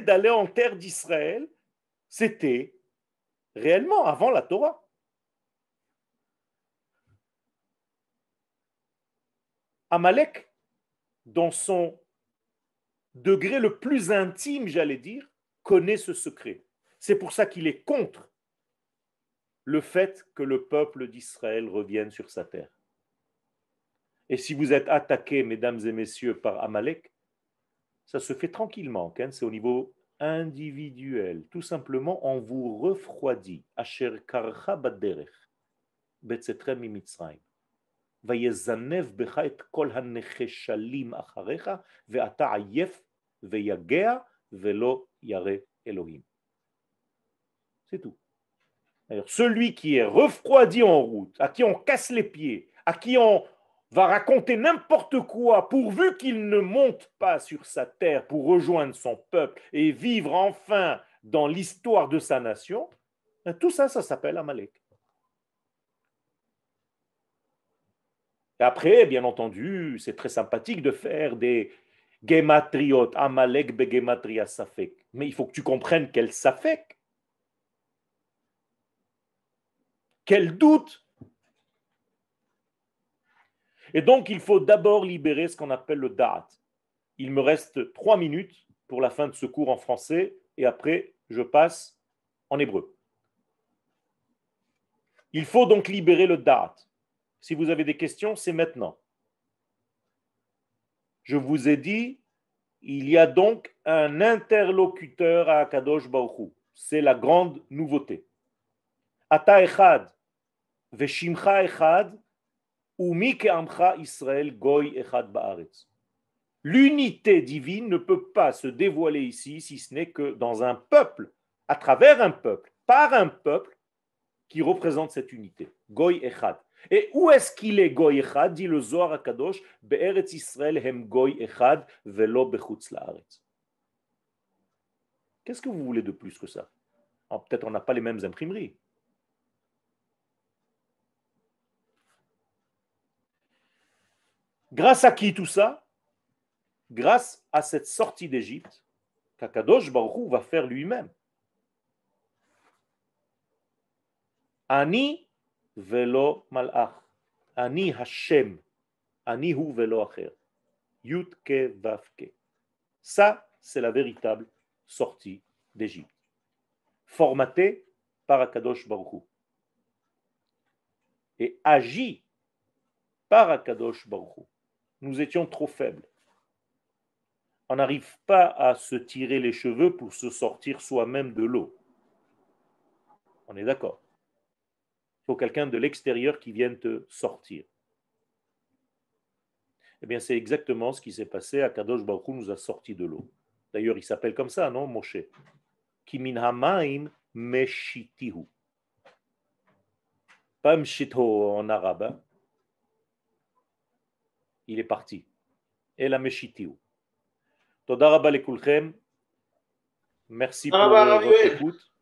d'aller en terre d'Israël, c'était réellement avant la Torah. Amalek, dans son degré le plus intime, j'allais dire, connaît ce secret. C'est pour ça qu'il est contre le fait que le peuple d'Israël revienne sur sa terre. Et si vous êtes attaqué, mesdames et messieurs, par Amalek, ça se fait tranquillement, c'est au niveau individuel. Tout simplement, on vous refroidit. Asher karcha baderech, betzetrem mimitzrayim. ויזנב בך את כל הנחשלים אחריך, ואתה עייף ויגע ולא ירא אלוהים. C'est tout. Alors, celui qui est refroidi en route, à qui on casse les pieds, à qui on va raconter n'importe quoi pourvu qu'il ne monte pas sur sa terre pour rejoindre son peuple et vivre enfin dans l'histoire de sa nation, tout ça, ça s'appelle Amalek. Après, bien entendu, c'est très sympathique de faire des gematriot, Amalek begematria safek. Mais il faut que tu comprennes quel safek. Quel doute Et donc, il faut d'abord libérer ce qu'on appelle le da'at. Il me reste trois minutes pour la fin de ce cours en français et après, je passe en hébreu. Il faut donc libérer le da'at. Si vous avez des questions, c'est maintenant. Je vous ai dit, il y a donc un interlocuteur à Akadosh Baruch C'est la grande nouveauté. Ata echad, veshimcha echad, L'unité divine ne peut pas se dévoiler ici si ce n'est que dans un peuple, à travers un peuple, par un peuple qui représente cette unité. Goy echad. Et où est-ce qu'il est Goy Echad dit le Zohar Akadosh, Be'eretz Israël hem Goy Echad velo bechutz la'aretz. Qu'est-ce que vous voulez de plus que ça? Peut-être on n'a pas les mêmes imprimeries. Grâce à qui tout ça? Grâce à cette sortie d'Égypte qu'Akadosh Baruch va faire lui-même. Ani velo malach. Ani Hashem. Ani hu velo acher. Yutke vavke. Ça, c'est la véritable sortie d'Égypte. Formatée par Akadosh Baruch Et agi par Akadosh Baruch Nous étions trop faibles. On n'arrive pas à se tirer les cheveux pour se sortir soi-même de l'eau. On est d'accord il faut quelqu'un de l'extérieur qui vienne te sortir. Eh bien, c'est exactement ce qui s'est passé. à Kadosh Baruch nous a sorti de l'eau. D'ailleurs, il s'appelle comme ça, non, Moshe? Kimin hamaim meshitihu. Pas mshito en arabe. Il est parti. Et la meshitihu. Todarabba lekulchem. Merci pour votre écoute.